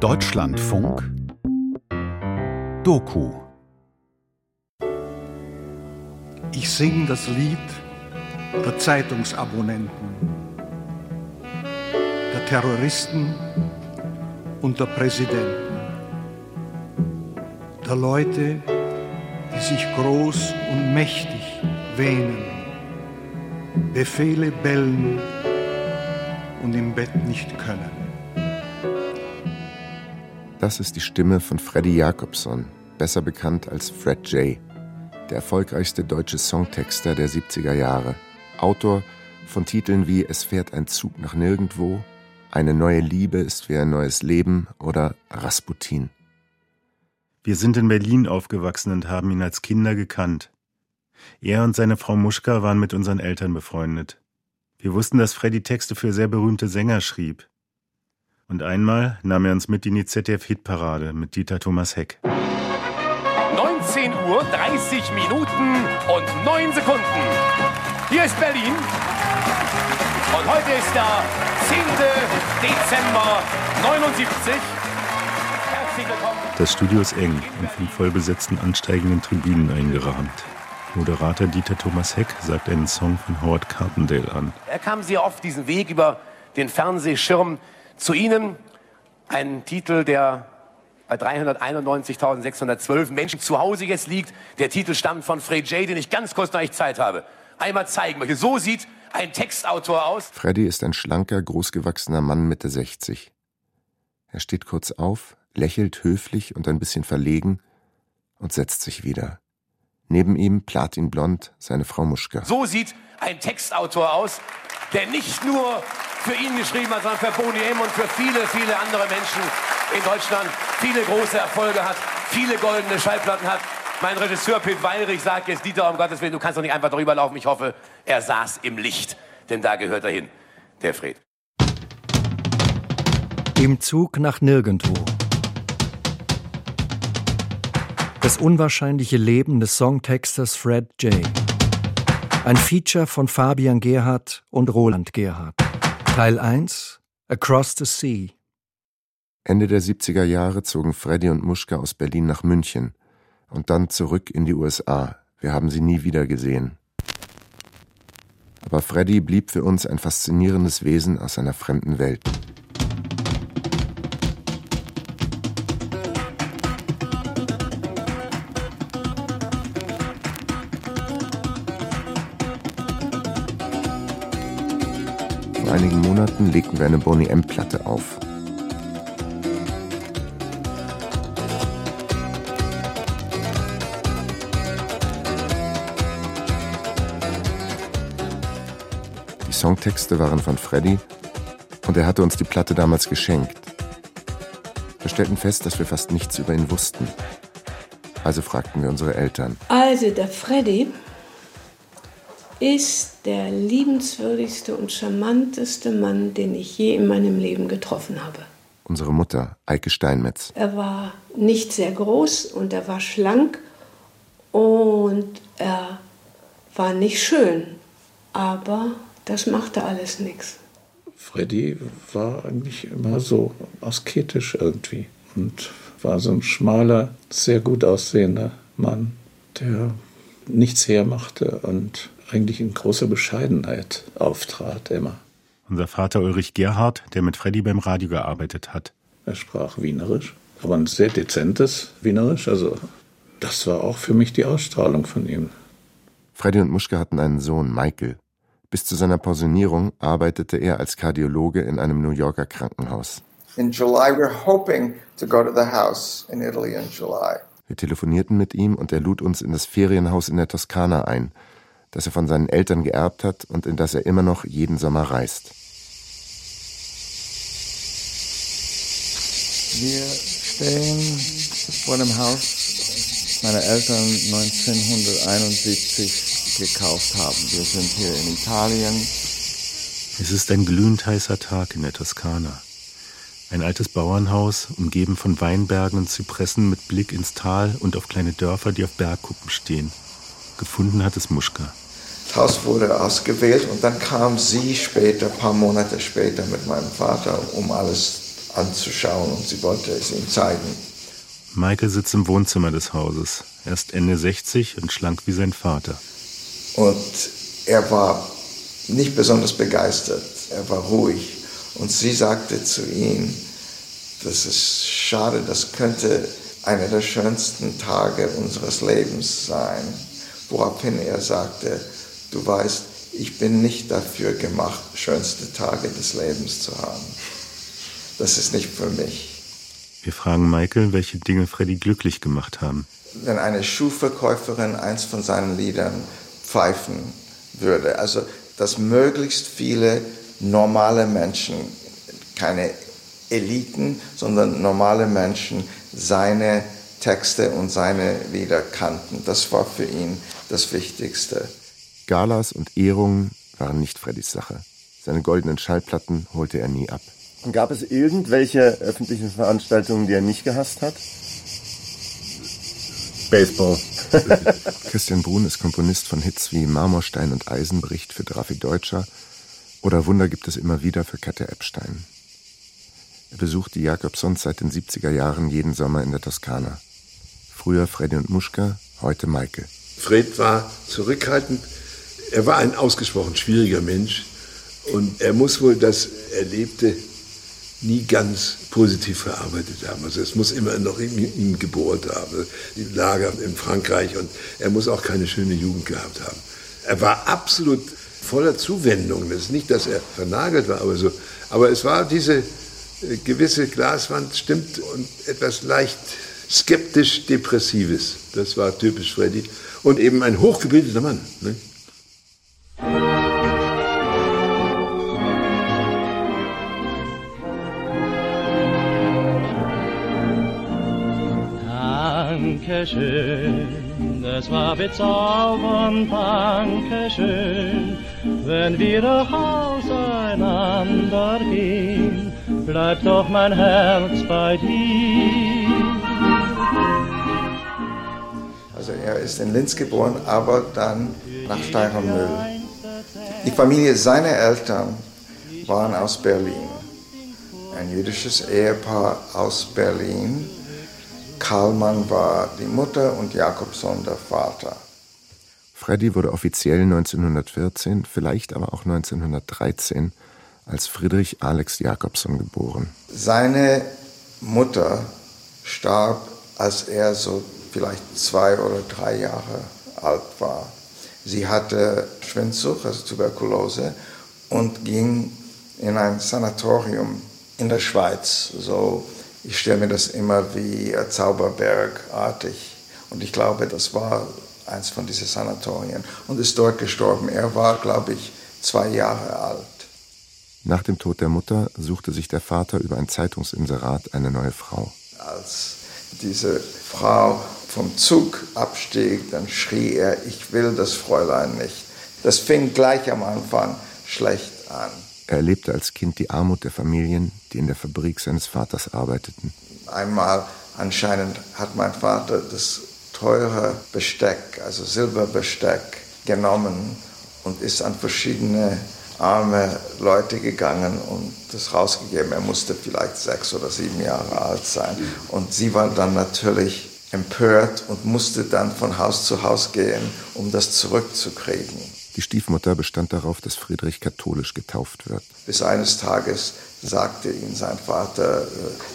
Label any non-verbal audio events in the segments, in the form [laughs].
Deutschlandfunk Doku Ich sing das Lied der Zeitungsabonnenten, der Terroristen und der Präsidenten, der Leute, die sich groß und mächtig wähnen, Befehle bellen und im Bett nicht können. Das ist die Stimme von Freddy Jacobson, besser bekannt als Fred J., der erfolgreichste deutsche Songtexter der 70er Jahre. Autor von Titeln wie Es fährt ein Zug nach nirgendwo, Eine neue Liebe ist wie ein neues Leben oder Rasputin. Wir sind in Berlin aufgewachsen und haben ihn als Kinder gekannt. Er und seine Frau Muschka waren mit unseren Eltern befreundet. Wir wussten, dass Freddy Texte für sehr berühmte Sänger schrieb. Und einmal nahm er uns mit in die ZDF-Hitparade mit Dieter Thomas Heck. 19 Uhr 30 Minuten und 9 Sekunden. Hier ist Berlin. Und heute ist der 10. Dezember 79. Herzlich willkommen. Das Studio ist eng und von vollbesetzten ansteigenden Tribünen eingerahmt. Moderator Dieter Thomas Heck sagt einen Song von Howard Carpendale an. Er kam sehr oft diesen Weg über den Fernsehschirm zu Ihnen. Ein Titel, der bei 391.612 Menschen zu Hause jetzt liegt. Der Titel stammt von Fred J., den ich ganz kurz, noch ich Zeit habe, einmal zeigen möchte. So sieht ein Textautor aus. Freddy ist ein schlanker, großgewachsener Mann Mitte 60. Er steht kurz auf, lächelt höflich und ein bisschen verlegen und setzt sich wieder. Neben ihm platinblond seine Frau Muschka. So sieht ein Textautor aus, der nicht nur für ihn geschrieben hat, sondern für Boni M. und für viele, viele andere Menschen in Deutschland viele große Erfolge hat, viele goldene Schallplatten hat. Mein Regisseur Pitt Weilrich sagt jetzt, Dieter, um Gottes Willen, du kannst doch nicht einfach drüber laufen. Ich hoffe, er saß im Licht, denn da gehört er hin, der Fred. Im Zug nach nirgendwo. Das unwahrscheinliche Leben des Songtexters Fred J. Ein Feature von Fabian Gerhardt und Roland Gerhardt. Teil 1 Across the Sea. Ende der 70er Jahre zogen Freddy und Muschka aus Berlin nach München und dann zurück in die USA. Wir haben sie nie wieder gesehen. Aber Freddy blieb für uns ein faszinierendes Wesen aus einer fremden Welt. Einigen Monaten legten wir eine Boney M-Platte auf. Die Songtexte waren von Freddy und er hatte uns die Platte damals geschenkt. Wir stellten fest, dass wir fast nichts über ihn wussten. Also fragten wir unsere Eltern. Also der Freddy ist der liebenswürdigste und charmanteste Mann, den ich je in meinem Leben getroffen habe. Unsere Mutter, Eike Steinmetz. Er war nicht sehr groß und er war schlank und er war nicht schön, aber das machte alles nichts. Freddy war eigentlich immer so asketisch irgendwie und war so ein schmaler, sehr gut aussehender Mann, der nichts hermachte und eigentlich in großer Bescheidenheit auftrat immer. Unser Vater Ulrich Gerhard, der mit Freddy beim Radio gearbeitet hat. Er sprach Wienerisch, aber ein sehr dezentes Wienerisch. Also das war auch für mich die Ausstrahlung von ihm. Freddy und Muschka hatten einen Sohn, Michael. Bis zu seiner Pensionierung arbeitete er als Kardiologe in einem New Yorker Krankenhaus. In July, we're hoping to go to the house in Italy in July. Wir telefonierten mit ihm und er lud uns in das Ferienhaus in der Toskana ein, das er von seinen Eltern geerbt hat und in das er immer noch jeden Sommer reist. Wir stehen vor dem Haus meiner Eltern 1971 gekauft haben. Wir sind hier in Italien. Es ist ein glühend heißer Tag in der Toskana. Ein altes Bauernhaus, umgeben von Weinbergen und Zypressen mit Blick ins Tal und auf kleine Dörfer, die auf Bergkuppen stehen. Gefunden hat es Muschka. Das Haus wurde ausgewählt und dann kam sie später, ein paar Monate später mit meinem Vater, um alles anzuschauen und sie wollte es ihm zeigen. Michael sitzt im Wohnzimmer des Hauses. Er ist Ende 60 und schlank wie sein Vater. Und er war nicht besonders begeistert. Er war ruhig. Und sie sagte zu ihm, das ist schade, das könnte einer der schönsten Tage unseres Lebens sein. Woraufhin er sagte, du weißt, ich bin nicht dafür gemacht, schönste Tage des Lebens zu haben. Das ist nicht für mich. Wir fragen Michael, welche Dinge Freddy glücklich gemacht haben. Wenn eine Schuhverkäuferin eins von seinen Liedern pfeifen würde, also dass möglichst viele normale Menschen, keine Eliten, sondern normale Menschen seine Texte und seine Lieder kannten. Das war für ihn das Wichtigste. Galas und Ehrungen waren nicht Freddys Sache. Seine goldenen Schallplatten holte er nie ab. Und gab es irgendwelche öffentlichen Veranstaltungen, die er nicht gehasst hat? Baseball. [laughs] Christian Brun ist Komponist von Hits wie Marmorstein und Eisenbericht für Drafi Deutscher oder Wunder gibt es immer wieder für Katja Epstein. Er besucht die Jakobsons seit den 70er Jahren jeden Sommer in der Toskana. Früher Freddy und Muschka, heute Michael. Fred war zurückhaltend. Er war ein ausgesprochen schwieriger Mensch und er muss wohl das Erlebte nie ganz positiv verarbeitet haben. Also es muss immer noch in ihm gebohrt haben. Die Lager in Frankreich und er muss auch keine schöne Jugend gehabt haben. Er war absolut voller Zuwendung. Das ist nicht, dass er vernagelt war, aber so. Aber es war diese äh, gewisse Glaswand stimmt und etwas leicht skeptisch Depressives. Das war typisch Freddy. Und eben ein hochgebildeter Mann. Ne? Dankeschön, das war bezaubernd, Dankeschön. Wenn wir doch auseinander gehen, bleibt doch mein Herz bei dir. Also er ist in Linz geboren, aber dann nach Steirermühl. Die Familie seiner Eltern waren aus Berlin. Ein jüdisches Ehepaar aus Berlin Karlmann war die Mutter und Jakobson der Vater. Freddy wurde offiziell 1914, vielleicht aber auch 1913 als Friedrich Alex Jakobson geboren. Seine Mutter starb, als er so vielleicht zwei oder drei Jahre alt war. Sie hatte Schwindsucht, also Tuberkulose, und ging in ein Sanatorium in der Schweiz, so ich stelle mir das immer wie Zauberbergartig. Und ich glaube, das war eins von diesen Sanatorien und ist dort gestorben. Er war, glaube ich, zwei Jahre alt. Nach dem Tod der Mutter suchte sich der Vater über ein Zeitungsinserat eine neue Frau. Als diese Frau vom Zug abstieg, dann schrie er, ich will das Fräulein nicht. Das fing gleich am Anfang schlecht an. Er erlebte als Kind die Armut der Familien, die in der Fabrik seines Vaters arbeiteten. Einmal anscheinend hat mein Vater das teure Besteck, also Silberbesteck, genommen und ist an verschiedene arme Leute gegangen und das rausgegeben. Er musste vielleicht sechs oder sieben Jahre alt sein. Und sie war dann natürlich empört und musste dann von Haus zu Haus gehen, um das zurückzukriegen. Die Stiefmutter bestand darauf, dass Friedrich katholisch getauft wird. Bis eines Tages sagte ihm sein Vater, äh,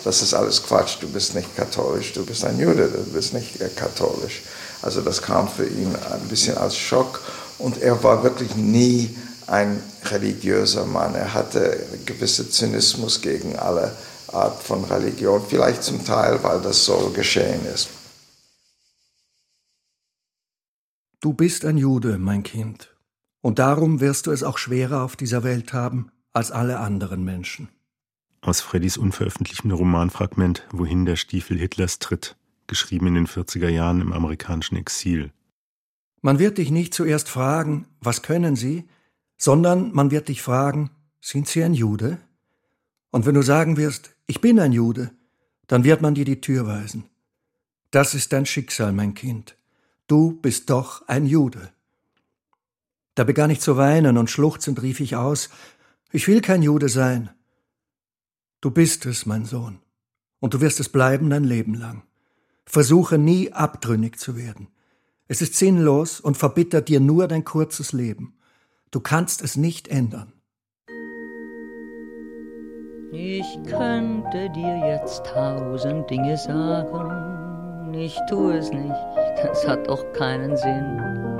das ist alles Quatsch, du bist nicht katholisch, du bist ein Jude, du bist nicht katholisch. Also das kam für ihn ein bisschen als Schock und er war wirklich nie ein religiöser Mann. Er hatte einen gewissen Zynismus gegen alle Art von Religion, vielleicht zum Teil, weil das so geschehen ist. Du bist ein Jude, mein Kind. Und darum wirst du es auch schwerer auf dieser Welt haben als alle anderen Menschen. Aus Freddys unveröffentlichten Romanfragment Wohin der Stiefel Hitlers tritt, geschrieben in den 40er Jahren im amerikanischen Exil. Man wird dich nicht zuerst fragen, was können Sie, sondern man wird dich fragen, sind Sie ein Jude? Und wenn du sagen wirst, ich bin ein Jude, dann wird man dir die Tür weisen. Das ist dein Schicksal, mein Kind. Du bist doch ein Jude. Da begann ich zu weinen und schluchzend rief ich aus, ich will kein Jude sein. Du bist es, mein Sohn, und du wirst es bleiben dein Leben lang. Versuche nie abtrünnig zu werden. Es ist sinnlos und verbittert dir nur dein kurzes Leben. Du kannst es nicht ändern. Ich könnte dir jetzt tausend Dinge sagen, ich tue es nicht, das hat doch keinen Sinn.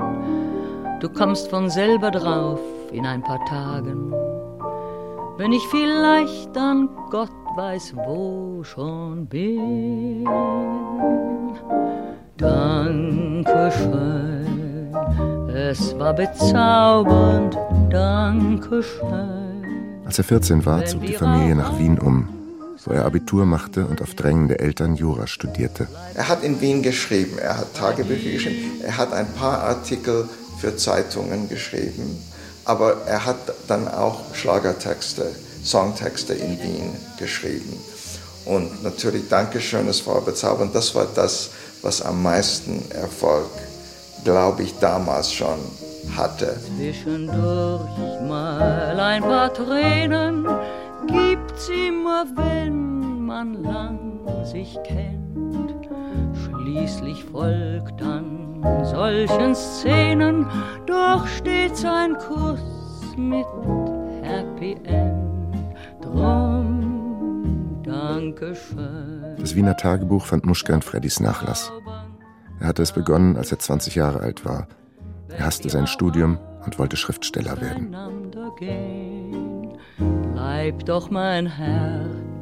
Du kommst von selber drauf in ein paar Tagen, wenn ich vielleicht an Gott weiß wo schon bin. Dankeschön, es war bezaubernd, Dankeschön. Als er 14 war, zog die Familie nach Wien um, wo er Abitur machte und auf Drängen der Eltern Jura studierte. Er hat in Wien geschrieben, er hat Tagebücher geschrieben, er hat ein paar Artikel für Zeitungen geschrieben, aber er hat dann auch Schlagertexte, Songtexte in Wien geschrieben. Und natürlich Dankeschön, es war bezaubernd. Das war das, was am meisten Erfolg, glaube ich, damals schon hatte. Zwischendurch mal ein paar Tränen gibt's immer, wenn man lang sich kennt. Schließlich folgt dann solchen Szenen doch stets ein Kuss mit Happy End. Drum Dankeschön. Das Wiener Tagebuch fand Muschka in Freddys Nachlass. Er hatte es begonnen, als er 20 Jahre alt war. Er hasste sein Studium und wollte Schriftsteller werden. Bleib doch mein Herz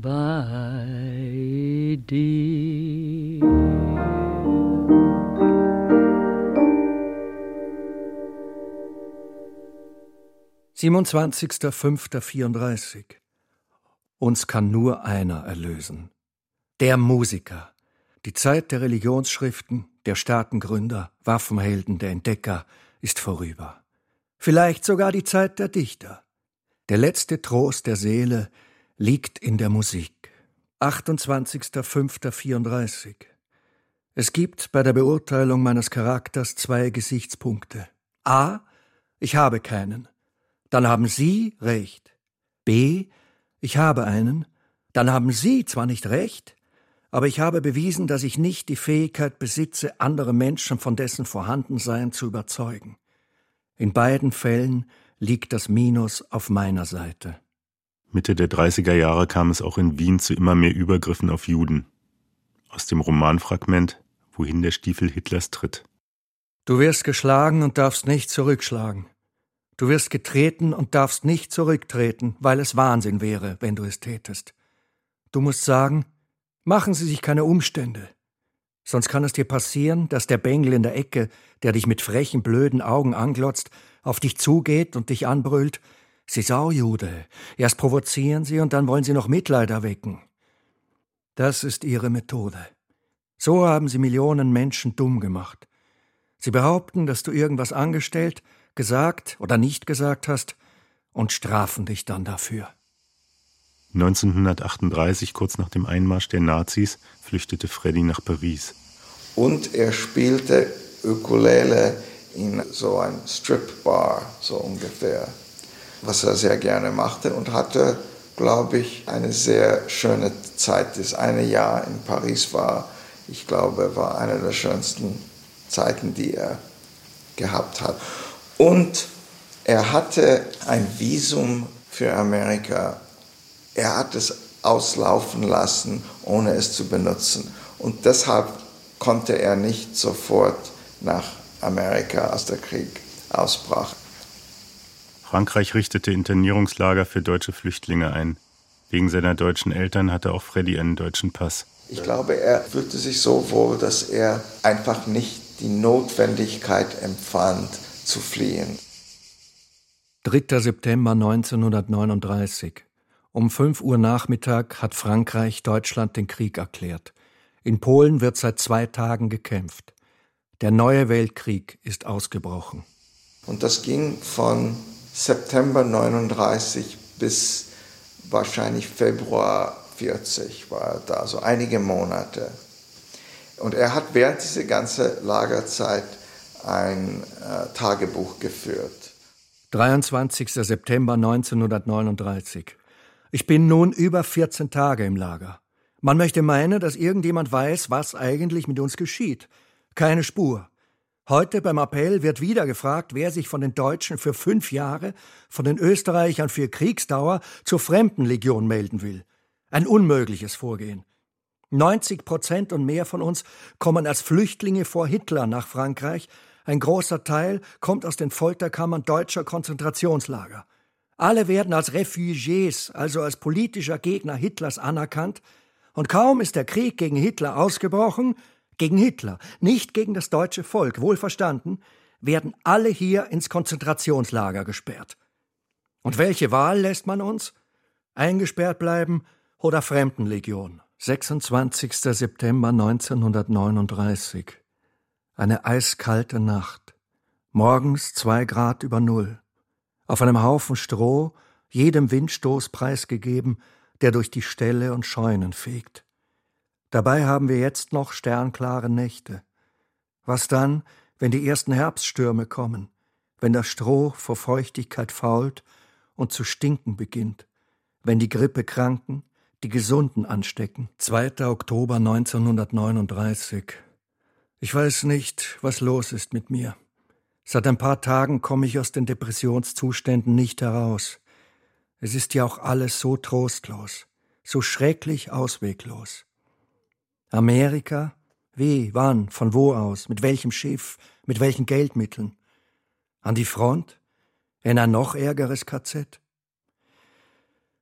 bei dir. Siebenundzwanzigster Fünfter vierunddreißig. Uns kann nur einer erlösen. Der Musiker. Die Zeit der Religionsschriften, der Staatengründer, Waffenhelden, der Entdecker ist vorüber. Vielleicht sogar die Zeit der Dichter. Der letzte Trost der Seele liegt in der Musik. 28.05.34 Es gibt bei der Beurteilung meines Charakters zwei Gesichtspunkte. A. Ich habe keinen. Dann haben Sie recht. B. Ich habe einen. Dann haben Sie zwar nicht recht, aber ich habe bewiesen, dass ich nicht die Fähigkeit besitze, andere Menschen von dessen Vorhandensein zu überzeugen. In beiden Fällen liegt das Minus auf meiner Seite. Mitte der 30er Jahre kam es auch in Wien zu immer mehr Übergriffen auf Juden. Aus dem Romanfragment Wohin der Stiefel Hitlers tritt. Du wirst geschlagen und darfst nicht zurückschlagen. Du wirst getreten und darfst nicht zurücktreten, weil es Wahnsinn wäre, wenn du es tätest. Du musst sagen, machen Sie sich keine Umstände. Sonst kann es dir passieren, dass der Bengel in der Ecke, der dich mit frechen, blöden Augen anglotzt, auf dich zugeht und dich anbrüllt, Sie Saujude, erst provozieren Sie und dann wollen Sie noch Mitleid erwecken. Das ist Ihre Methode. So haben Sie Millionen Menschen dumm gemacht. Sie behaupten, dass du irgendwas angestellt, gesagt oder nicht gesagt hast und strafen dich dann dafür. 1938, kurz nach dem Einmarsch der Nazis, flüchtete Freddy nach Paris. Und er spielte Ukulele in so ein Stripbar, so ungefähr, was er sehr gerne machte und hatte, glaube ich, eine sehr schöne Zeit. Das eine Jahr in Paris war ich glaube, war eine der schönsten Zeiten, die er gehabt hat. Und er hatte ein Visum für Amerika. Er hat es auslaufen lassen, ohne es zu benutzen. Und deshalb konnte er nicht sofort nach Amerika, als der Krieg ausbrach. Frankreich richtete Internierungslager für deutsche Flüchtlinge ein. Wegen seiner deutschen Eltern hatte auch Freddy einen deutschen Pass. Ich glaube, er fühlte sich so wohl, dass er einfach nicht die Notwendigkeit empfand, zu fliehen. 3. September 1939. Um 5 Uhr Nachmittag hat Frankreich Deutschland den Krieg erklärt. In Polen wird seit zwei Tagen gekämpft. Der neue Weltkrieg ist ausgebrochen. Und das ging von September 39 bis wahrscheinlich Februar 40 war er da, so einige Monate. Und er hat während dieser ganzen Lagerzeit ein äh, Tagebuch geführt. 23. September 1939. Ich bin nun über 14 Tage im Lager. Man möchte meinen, dass irgendjemand weiß, was eigentlich mit uns geschieht. Keine Spur. Heute beim Appell wird wieder gefragt, wer sich von den Deutschen für fünf Jahre, von den Österreichern für Kriegsdauer zur Fremdenlegion melden will. Ein unmögliches Vorgehen. 90 Prozent und mehr von uns kommen als Flüchtlinge vor Hitler nach Frankreich. Ein großer Teil kommt aus den Folterkammern deutscher Konzentrationslager. Alle werden als Refugiés, also als politischer Gegner Hitlers anerkannt. Und kaum ist der Krieg gegen Hitler ausgebrochen, gegen Hitler, nicht gegen das deutsche Volk, wohlverstanden, werden alle hier ins Konzentrationslager gesperrt. Und welche Wahl lässt man uns? Eingesperrt bleiben oder Fremdenlegion? 26. September 1939. Eine eiskalte Nacht. Morgens zwei Grad über Null. Auf einem Haufen Stroh, jedem Windstoß preisgegeben, der durch die Ställe und Scheunen fegt. Dabei haben wir jetzt noch sternklare Nächte. Was dann, wenn die ersten Herbststürme kommen, wenn das Stroh vor Feuchtigkeit fault und zu stinken beginnt, wenn die Grippekranken die Gesunden anstecken. 2. Oktober 1939. Ich weiß nicht, was los ist mit mir. Seit ein paar Tagen komme ich aus den Depressionszuständen nicht heraus. Es ist ja auch alles so trostlos, so schrecklich ausweglos. Amerika? Wie, wann, von wo aus, mit welchem Schiff, mit welchen Geldmitteln? An die Front? In ein noch ärgeres KZ?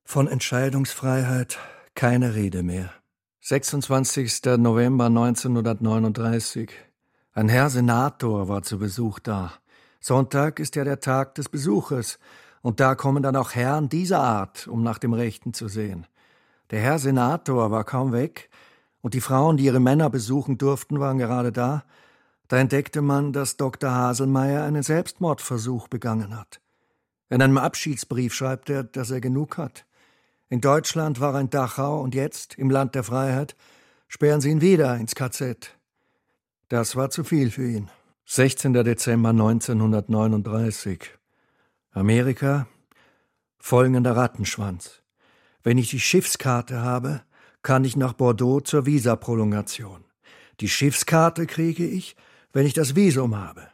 Von Entscheidungsfreiheit keine Rede mehr. 26. November 1939. Ein Herr Senator war zu Besuch da. Sonntag ist ja der Tag des Besuches, und da kommen dann auch Herren dieser Art, um nach dem Rechten zu sehen. Der Herr Senator war kaum weg, und die Frauen, die ihre Männer besuchen durften, waren gerade da. Da entdeckte man, dass Dr. Haselmeier einen Selbstmordversuch begangen hat. In einem Abschiedsbrief schreibt er, dass er genug hat. In Deutschland war er in Dachau und jetzt, im Land der Freiheit, sperren sie ihn wieder ins KZ. Das war zu viel für ihn. 16. Dezember 1939. Amerika, folgender Rattenschwanz. Wenn ich die Schiffskarte habe, kann ich nach Bordeaux zur Visaprolongation. Die Schiffskarte kriege ich, wenn ich das Visum habe.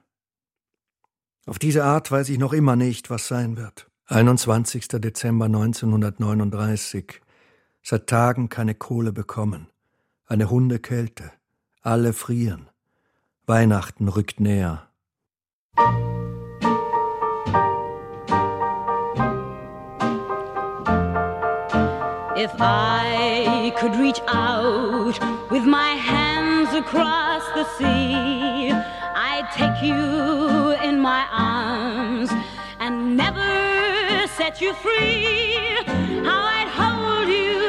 Auf diese Art weiß ich noch immer nicht, was sein wird. 21. Dezember 1939. Seit Tagen keine Kohle bekommen. Eine Hundekälte. Alle frieren. Weihnachten rückt näher. If I could reach out with my hands across the sea, I'd take you in my arms and never set you free. How I'd hold you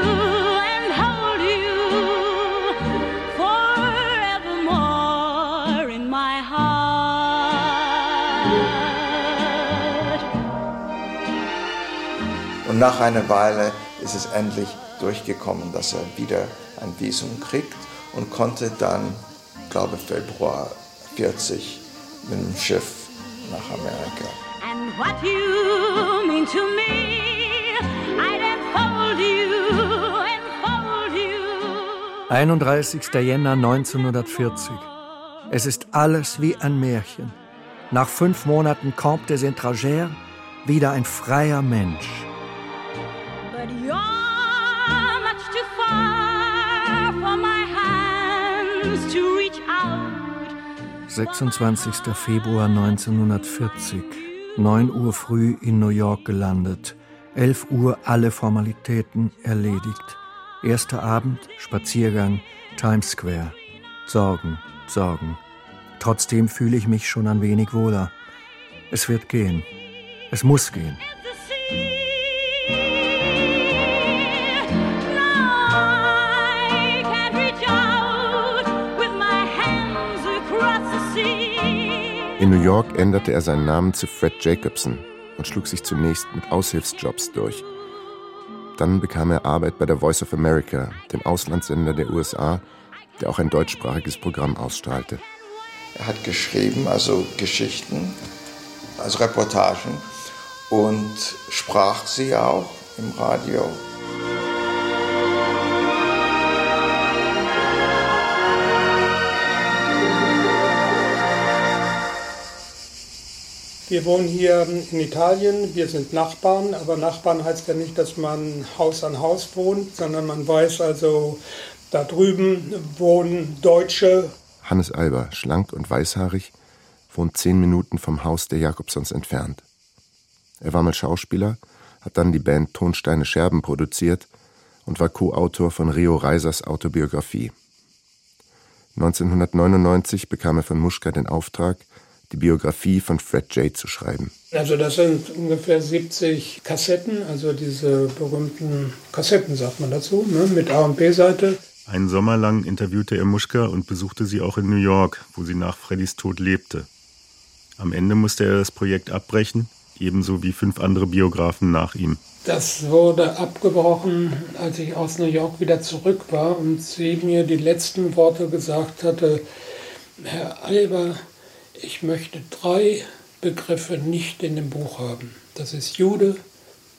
and hold you forevermore in my heart. Und nach einer Weile ist es endlich durchgekommen, dass er wieder ein Visum kriegt und konnte dann, glaube Februar 40 mit dem Schiff nach Amerika. And what you mean to me, I'd enfold you, enfold you. 31. Jänner 1940. Es ist alles wie ein Märchen. Nach fünf Monaten Camp des Étrangers wieder ein freier Mensch. 26. Februar 1940. 9 Uhr früh in New York gelandet. 11 Uhr alle Formalitäten erledigt. Erster Abend, Spaziergang, Times Square. Sorgen, Sorgen. Trotzdem fühle ich mich schon ein wenig wohler. Es wird gehen. Es muss gehen. In New York änderte er seinen Namen zu Fred Jacobson und schlug sich zunächst mit Aushilfsjobs durch. Dann bekam er Arbeit bei der Voice of America, dem Auslandssender der USA, der auch ein deutschsprachiges Programm ausstrahlte. Er hat geschrieben, also Geschichten, also Reportagen und sprach sie auch im Radio. Wir wohnen hier in Italien, wir sind Nachbarn, aber Nachbarn heißt ja nicht, dass man Haus an Haus wohnt, sondern man weiß also, da drüben wohnen Deutsche. Hannes Alber, schlank und weißhaarig, wohnt zehn Minuten vom Haus der Jakobsons entfernt. Er war mal Schauspieler, hat dann die Band Tonsteine Scherben produziert und war Co-Autor von Rio Reisers Autobiografie. 1999 bekam er von Muschka den Auftrag, die Biografie von Fred J. zu schreiben. Also das sind ungefähr 70 Kassetten, also diese berühmten Kassetten, sagt man dazu, ne, mit A und B-Seite. Einen Sommer lang interviewte er Muschka und besuchte sie auch in New York, wo sie nach Freddys Tod lebte. Am Ende musste er das Projekt abbrechen, ebenso wie fünf andere Biografen nach ihm. Das wurde abgebrochen, als ich aus New York wieder zurück war und sie mir die letzten Worte gesagt hatte, Herr Alber, ich möchte drei Begriffe nicht in dem Buch haben. Das ist Jude,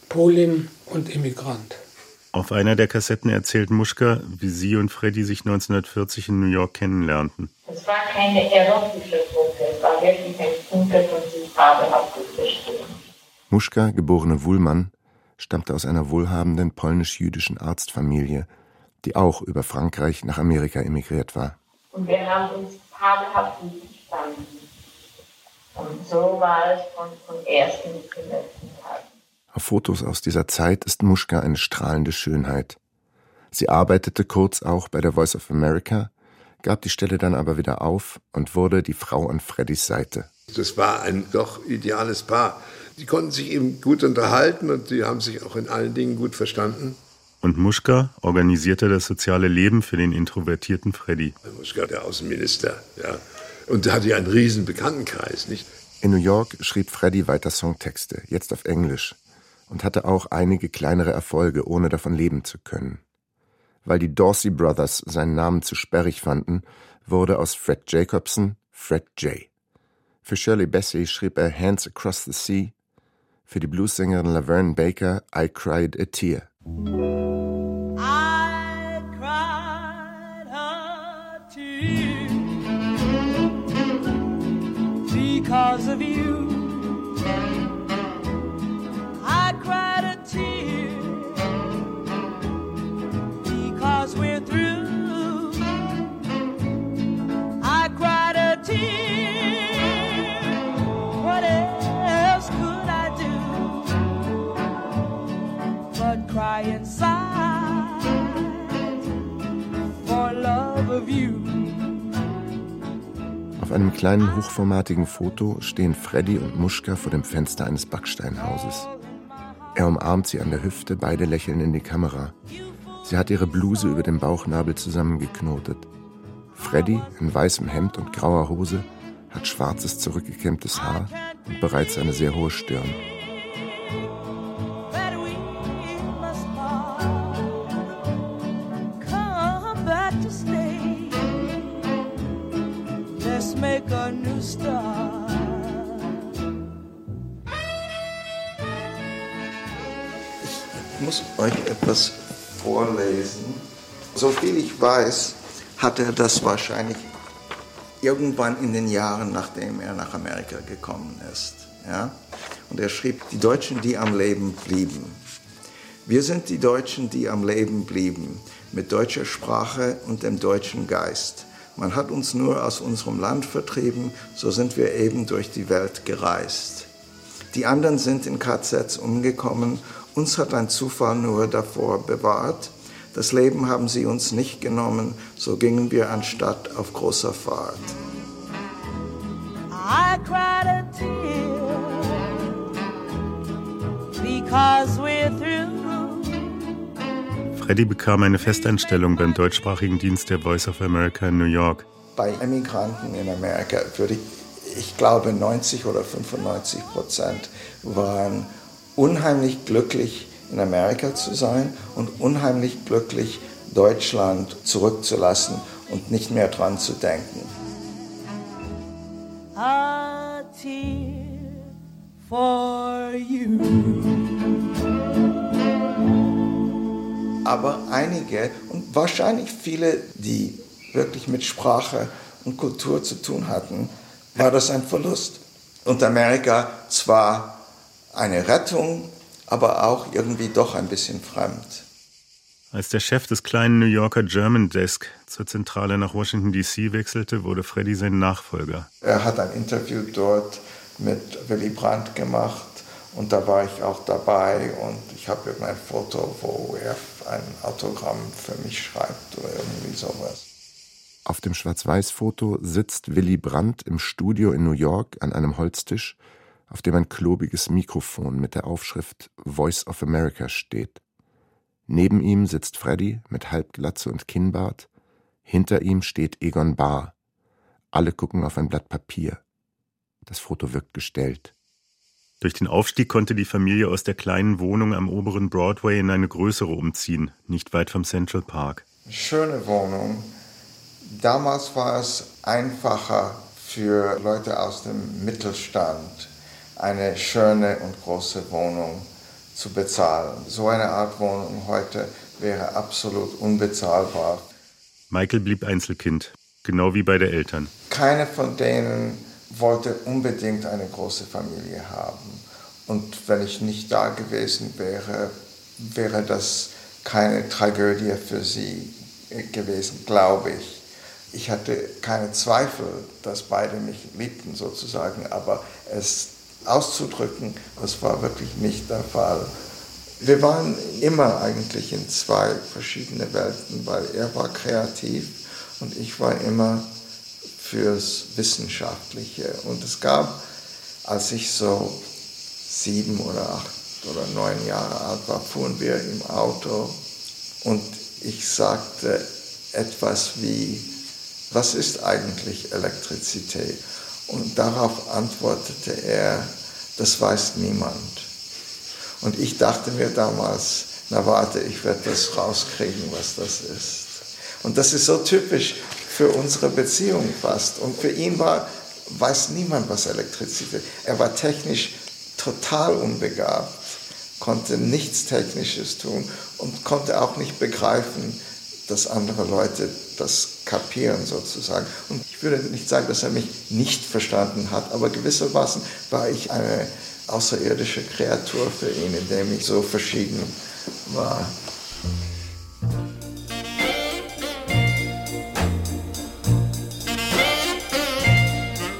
Polin und Immigrant. Auf einer der Kassetten erzählt Muschka, wie sie und Freddy sich 1940 in New York kennenlernten. Es war keine erotische Gruppe, es war wirklich ein und fabelhaftes Verstehen. Muschka, geborene Wuhlmann, stammte aus einer wohlhabenden polnisch-jüdischen Arztfamilie, die auch über Frankreich nach Amerika emigriert war. Und wir haben uns fabelhaft verstanden. Und so war es von, von ersten bis zum letzten Tag. Auf Fotos aus dieser Zeit ist Muschka eine strahlende Schönheit. Sie arbeitete kurz auch bei der Voice of America, gab die Stelle dann aber wieder auf und wurde die Frau an Freddys Seite. Das war ein doch ideales Paar. Die konnten sich eben gut unterhalten und die haben sich auch in allen Dingen gut verstanden. Und Muschka organisierte das soziale Leben für den introvertierten Freddy. Muschka, der Außenminister, ja. Und er hatte ja einen riesen Bekanntenkreis, nicht? In New York schrieb Freddy weiter Songtexte, jetzt auf Englisch, und hatte auch einige kleinere Erfolge, ohne davon leben zu können. Weil die Dorsey Brothers seinen Namen zu sperrig fanden, wurde aus Fred Jacobson Fred J. Für Shirley Bassey schrieb er Hands Across the Sea, für die Bluessängerin Laverne Baker I Cried a Tear. Because of you. Einem kleinen hochformatigen Foto stehen Freddy und Muschka vor dem Fenster eines Backsteinhauses. Er umarmt sie an der Hüfte, beide lächeln in die Kamera. Sie hat ihre Bluse über dem Bauchnabel zusammengeknotet. Freddy, in weißem Hemd und grauer Hose, hat schwarzes zurückgekämmtes Haar und bereits eine sehr hohe Stirn. Make a new start. Ich muss euch etwas vorlesen. So viel ich weiß, hat er das wahrscheinlich irgendwann in den Jahren, nachdem er nach Amerika gekommen ist. Ja? Und er schrieb, die Deutschen, die am Leben blieben. Wir sind die Deutschen, die am Leben blieben, mit deutscher Sprache und dem deutschen Geist. Man hat uns nur aus unserem Land vertrieben, so sind wir eben durch die Welt gereist. Die anderen sind in KZs umgekommen, uns hat ein Zufall nur davor bewahrt. Das Leben haben sie uns nicht genommen, so gingen wir anstatt auf großer Fahrt. I cried a tear because we're through. Freddy bekam eine Festanstellung beim deutschsprachigen Dienst der Voice of America in New York. Bei Emigranten in Amerika würde ich, ich glaube 90 oder 95 Prozent waren unheimlich glücklich in Amerika zu sein und unheimlich glücklich Deutschland zurückzulassen und nicht mehr dran zu denken. A tear for you. Aber einige und wahrscheinlich viele, die wirklich mit Sprache und Kultur zu tun hatten, war das ein Verlust. Und Amerika zwar eine Rettung, aber auch irgendwie doch ein bisschen fremd. Als der Chef des kleinen New Yorker German Desk zur Zentrale nach Washington DC wechselte, wurde Freddy sein Nachfolger. Er hat ein Interview dort mit Willy Brandt gemacht und da war ich auch dabei und ich habe irgendein Foto, wo er ein Autogramm für mich schreibt oder irgendwie sowas. Auf dem Schwarz-Weiß-Foto sitzt Willy Brandt im Studio in New York an einem Holztisch, auf dem ein klobiges Mikrofon mit der Aufschrift Voice of America steht. Neben ihm sitzt Freddy mit Halbglatze und Kinnbart. Hinter ihm steht Egon Bahr. Alle gucken auf ein Blatt Papier. Das Foto wirkt gestellt. Durch den Aufstieg konnte die Familie aus der kleinen Wohnung am oberen Broadway in eine größere umziehen, nicht weit vom Central Park. Schöne Wohnung. Damals war es einfacher für Leute aus dem Mittelstand, eine schöne und große Wohnung zu bezahlen. So eine Art Wohnung heute wäre absolut unbezahlbar. Michael blieb Einzelkind, genau wie beide Eltern. Keine von denen wollte unbedingt eine große Familie haben. Und wenn ich nicht da gewesen wäre, wäre das keine Tragödie für sie gewesen, glaube ich. Ich hatte keine Zweifel, dass beide mich liebten sozusagen, aber es auszudrücken, das war wirklich nicht der Fall. Wir waren immer eigentlich in zwei verschiedene Welten, weil er war kreativ und ich war immer fürs Wissenschaftliche. Und es gab, als ich so sieben oder acht oder neun Jahre alt war, fuhren wir im Auto und ich sagte etwas wie, was ist eigentlich Elektrizität? Und darauf antwortete er, das weiß niemand. Und ich dachte mir damals, na warte, ich werde das rauskriegen, was das ist. Und das ist so typisch für unsere Beziehung fast. Und für ihn war, weiß niemand, was Elektrizität ist. Er war technisch total unbegabt, konnte nichts Technisches tun und konnte auch nicht begreifen, dass andere Leute das kapieren sozusagen. Und ich würde nicht sagen, dass er mich nicht verstanden hat, aber gewissermaßen war ich eine außerirdische Kreatur für ihn, indem ich so verschieden war.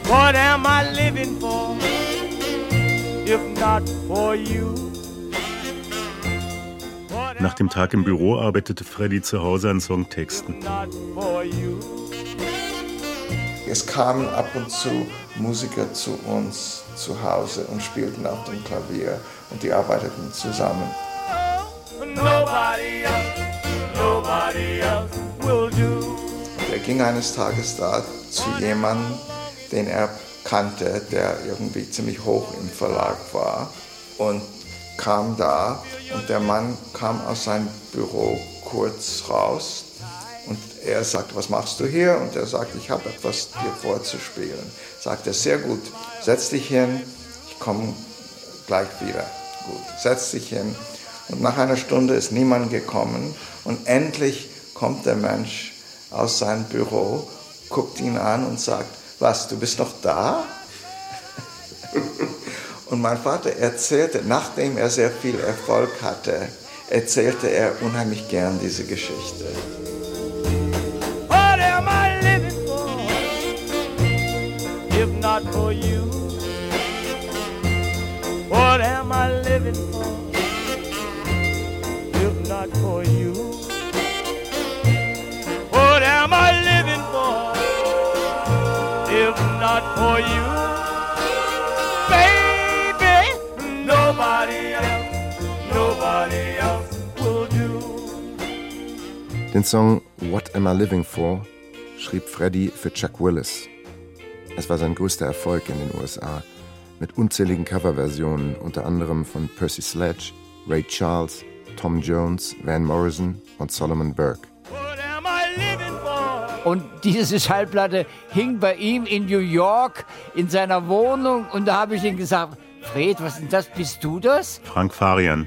What am I living for if not for you? Nach dem Tag im Büro arbeitete Freddy zu Hause an Songtexten. Es kamen ab und zu Musiker zu uns zu Hause und spielten auf dem Klavier und die arbeiteten zusammen. Nobody else, nobody else will do. Er ging eines Tages da zu jemandem, den er kannte, der irgendwie ziemlich hoch im Verlag war und kam da und der Mann kam aus seinem Büro kurz raus und er sagte, was machst du hier? Und er sagte, ich habe etwas dir vorzuspielen. Sagt er, sehr gut, setz dich hin, ich komme gleich wieder. Gut, setz dich hin. Und nach einer Stunde ist niemand gekommen und endlich kommt der Mensch aus seinem Büro, guckt ihn an und sagt, was, du bist noch da? [laughs] Und mein Vater erzählte, nachdem er sehr viel Erfolg hatte, erzählte er unheimlich gern diese Geschichte. What am I living for if not for you? What am I living for if not for you? For you? Baby, nobody else, nobody else will do. Den Song What Am I Living For schrieb Freddie für Chuck Willis. Es war sein größter Erfolg in den USA, mit unzähligen Coverversionen, unter anderem von Percy Sledge, Ray Charles, Tom Jones, Van Morrison und Solomon Burke. Und diese Schallplatte hing bei ihm in New York in seiner Wohnung und da habe ich ihm gesagt, Fred, was ist denn das? Bist du das? Frank Farian.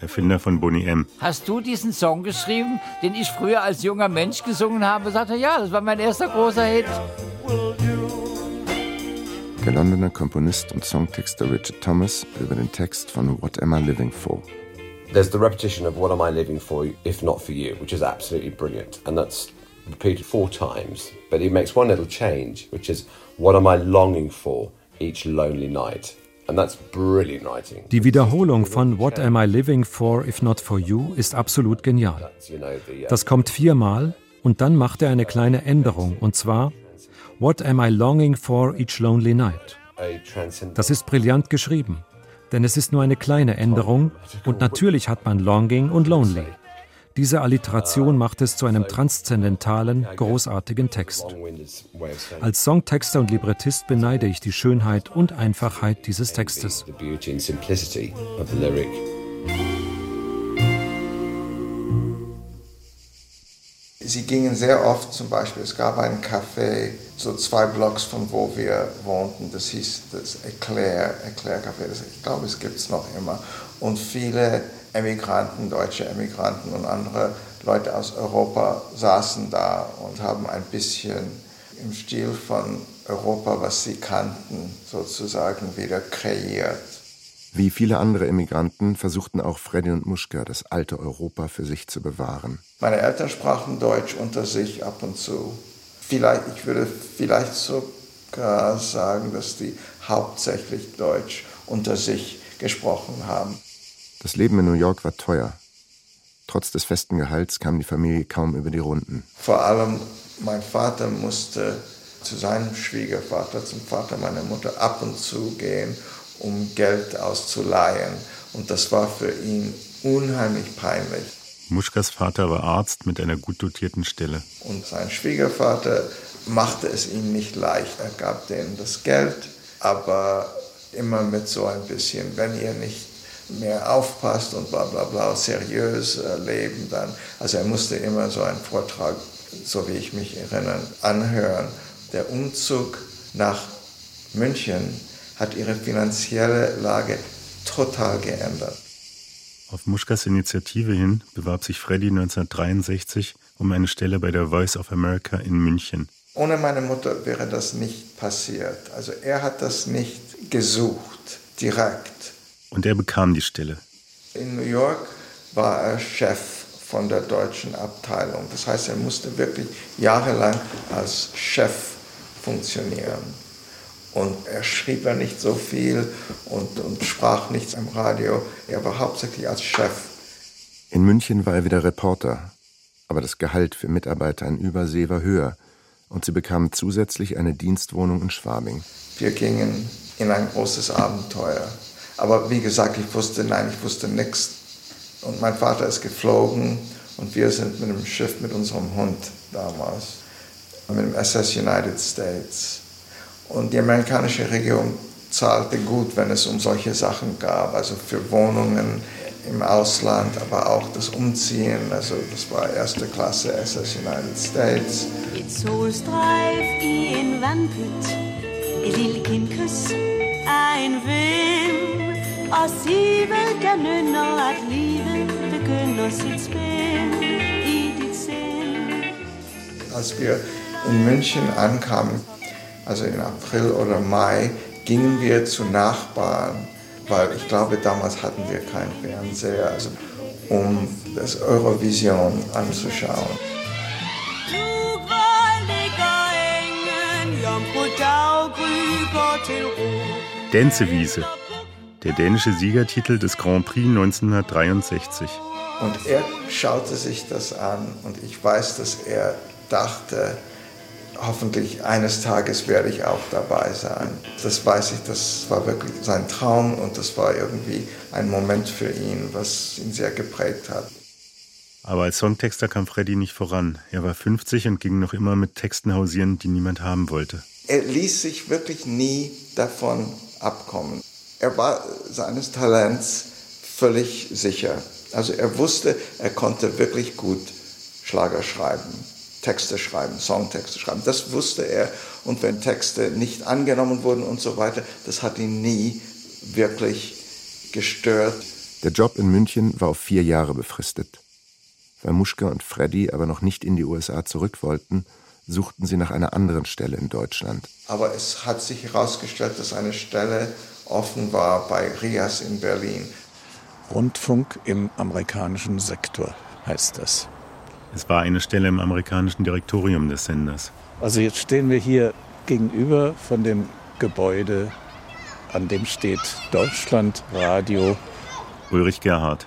Erfinder von Boney M. Hast du diesen Song geschrieben, den ich früher als junger Mensch gesungen habe? Sagte ja, das war mein erster großer Hit. Der Londoner Komponist und Songtexter Richard Thomas über den Text von What Am I Living For? There's the repetition of What Am I Living For If Not For You, which is absolutely brilliant. And that's repeated four times. But he makes one little change, which is What Am I Longing For Each Lonely Night. And that's brilliant writing. Die Wiederholung von What Am I Living For If Not For You ist absolut genial. Das kommt viermal und dann macht er eine kleine Änderung und zwar What am I longing for each lonely night? Das ist brillant geschrieben, denn es ist nur eine kleine Änderung und natürlich hat man Longing und Lonely. Diese Alliteration macht es zu einem transzendentalen, großartigen Text. Als Songtexter und Librettist beneide ich die Schönheit und Einfachheit dieses Textes. Sie gingen sehr oft zum Beispiel, es gab ein Café, so zwei Blocks von wo wir wohnten, das hieß das Eclair, Eclair Café, das, ich glaube, es gibt es noch immer. Und viele Emigranten, deutsche Emigranten und andere Leute aus Europa saßen da und haben ein bisschen im Stil von Europa, was sie kannten, sozusagen wieder kreiert. Wie viele andere Immigranten versuchten auch Freddy und Muschka das alte Europa für sich zu bewahren. Meine Eltern sprachen Deutsch unter sich ab und zu. Vielleicht, ich würde vielleicht sogar sagen, dass die hauptsächlich Deutsch unter sich gesprochen haben. Das Leben in New York war teuer. Trotz des festen Gehalts kam die Familie kaum über die Runden. Vor allem mein Vater musste zu seinem Schwiegervater, zum Vater meiner Mutter, ab und zu gehen, um Geld auszuleihen. Und das war für ihn unheimlich peinlich. Muschkas Vater war Arzt mit einer gut dotierten Stelle. Und sein Schwiegervater machte es ihm nicht leicht. Er gab denen das Geld, aber immer mit so ein bisschen, wenn ihr nicht mehr aufpasst und bla bla bla, seriös äh, leben dann. Also er musste immer so einen Vortrag, so wie ich mich erinnere, anhören. Der Umzug nach München hat ihre finanzielle Lage total geändert. Auf Muschkas Initiative hin bewarb sich Freddy 1963 um eine Stelle bei der Voice of America in München. Ohne meine Mutter wäre das nicht passiert. Also er hat das nicht gesucht, direkt. Und er bekam die Stelle. In New York war er Chef von der deutschen Abteilung. Das heißt, er musste wirklich jahrelang als Chef funktionieren. Und er schrieb ja nicht so viel und, und sprach nichts im Radio. Er war hauptsächlich als Chef. In München war er wieder Reporter. Aber das Gehalt für Mitarbeiter in Übersee war höher und sie bekamen zusätzlich eine Dienstwohnung in Schwabing. Wir gingen in ein großes Abenteuer. Aber wie gesagt, ich wusste, nein, ich wusste nichts. Und mein Vater ist geflogen und wir sind mit dem Schiff mit unserem Hund damals, mit dem SS United States. Und die amerikanische Regierung zahlte gut, wenn es um solche Sachen gab, also für Wohnungen im Ausland, aber auch das Umziehen, also das war erste Klasse SS United States. Et solstreif i en vandpyt, et lille kindkys af en ven, og sivet der nynner, at livet begynder sit spil i dit sind. Als wir in München ankamen, also in April oder Mai, gingen wir zu Nachbarn, weil ich glaube, damals hatten wir keinen Fernseher, also um das Eurovision anzuschauen. Nu der dänische Siegertitel des Grand Prix 1963. Und er schaute sich das an und ich weiß, dass er dachte, hoffentlich eines Tages werde ich auch dabei sein. Das weiß ich, das war wirklich sein Traum und das war irgendwie ein Moment für ihn, was ihn sehr geprägt hat. Aber als Songtexter kam Freddy nicht voran. Er war 50 und ging noch immer mit Texten hausieren, die niemand haben wollte. Er ließ sich wirklich nie davon abkommen. Er war seines Talents völlig sicher. Also er wusste, er konnte wirklich gut Schlager schreiben. Texte schreiben, Songtexte schreiben. Das wusste er. Und wenn Texte nicht angenommen wurden und so weiter, das hat ihn nie wirklich gestört. Der Job in München war auf vier Jahre befristet. Weil Muschka und Freddy aber noch nicht in die USA zurück wollten, suchten sie nach einer anderen Stelle in Deutschland. Aber es hat sich herausgestellt, dass eine Stelle offen war bei Rias in Berlin. Rundfunk im amerikanischen Sektor heißt das. Es war eine Stelle im amerikanischen Direktorium des Senders. Also jetzt stehen wir hier gegenüber von dem Gebäude, an dem steht Deutschlandradio. Ulrich Gerhard,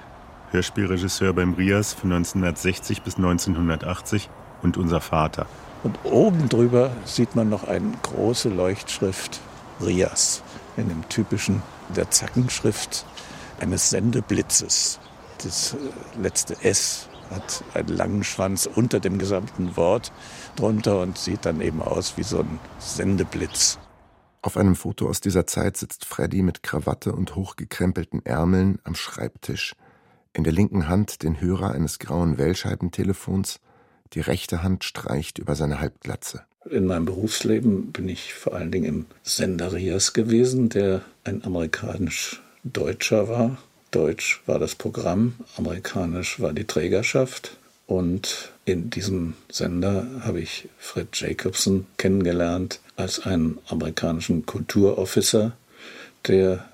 Hörspielregisseur beim Rias von 1960 bis 1980 und unser Vater. Und oben drüber sieht man noch eine große Leuchtschrift Rias in dem typischen der Zackenschrift eines Sendeblitzes. Das äh, letzte S hat einen langen Schwanz unter dem gesamten Wort drunter und sieht dann eben aus wie so ein Sendeblitz. Auf einem Foto aus dieser Zeit sitzt Freddy mit Krawatte und hochgekrempelten Ärmeln am Schreibtisch. In der linken Hand den Hörer eines grauen Wellscheibentelefons, die rechte Hand streicht über seine Halbglatze. In meinem Berufsleben bin ich vor allen Dingen im Sender Rias gewesen, der ein amerikanisch-deutscher war. Deutsch war das Programm, amerikanisch war die Trägerschaft. Und in diesem Sender habe ich Fred Jacobson kennengelernt als einen amerikanischen Kulturofficer, der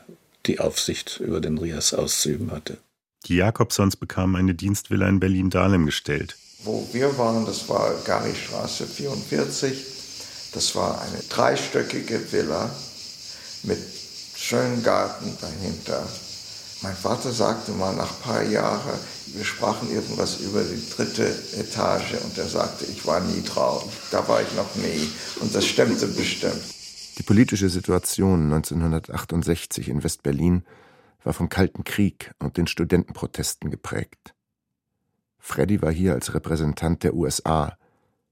die Aufsicht über den Rias auszuüben hatte. Die Jakobsons bekamen eine Dienstvilla in Berlin-Dahlem gestellt. Wo wir waren, das war Garristraße 44. Das war eine dreistöckige Villa mit schönem Garten dahinter. Mein Vater sagte mal nach ein paar Jahren, wir sprachen irgendwas über die dritte Etage und er sagte, ich war nie drauf. Da war ich noch nie. Und das stimmte bestimmt. Die politische Situation 1968 in West-Berlin war vom Kalten Krieg und den Studentenprotesten geprägt. Freddy war hier als Repräsentant der USA,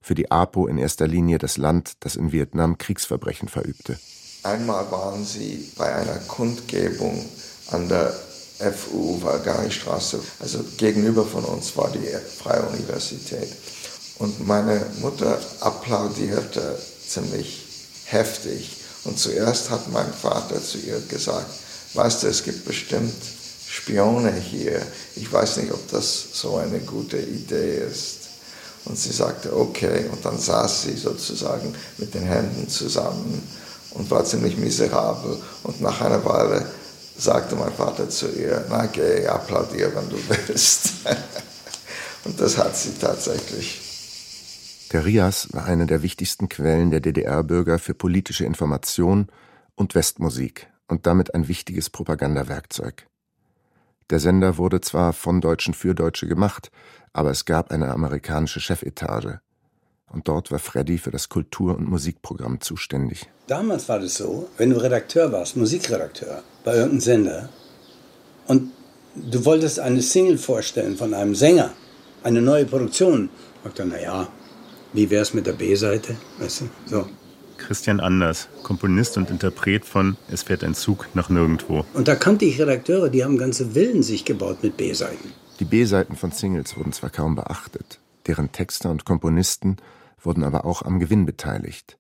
für die APO in erster Linie das Land, das in Vietnam Kriegsverbrechen verübte. Einmal waren sie bei einer Kundgebung an der FU Valgari-Straße, also gegenüber von uns war die Freie Universität. Und meine Mutter applaudierte ziemlich heftig. Und zuerst hat mein Vater zu ihr gesagt, weißt du, es gibt bestimmt Spione hier. Ich weiß nicht, ob das so eine gute Idee ist. Und sie sagte, okay. Und dann saß sie sozusagen mit den Händen zusammen und war ziemlich miserabel. Und nach einer Weile sagte mein Vater zu ihr, na geh, applaudier, wenn du willst. [laughs] und das hat sie tatsächlich. Der Rias war eine der wichtigsten Quellen der DDR-Bürger für politische Information und Westmusik und damit ein wichtiges Propagandawerkzeug. Der Sender wurde zwar von Deutschen für Deutsche gemacht, aber es gab eine amerikanische Chefetage. Und dort war Freddy für das Kultur- und Musikprogramm zuständig. Damals war das so, wenn du Redakteur warst, Musikredakteur bei irgendeinem Sender, und du wolltest eine Single vorstellen von einem Sänger, eine neue Produktion, sagt er, naja, wie wär's mit der B-Seite? Weißt du, so. Christian Anders, Komponist und Interpret von Es fährt ein Zug nach nirgendwo. Und da kannte ich Redakteure, die haben ganze Villen sich gebaut mit B-Seiten. Die B-Seiten von Singles wurden zwar kaum beachtet, deren Texter und Komponisten wurden aber auch am Gewinn beteiligt.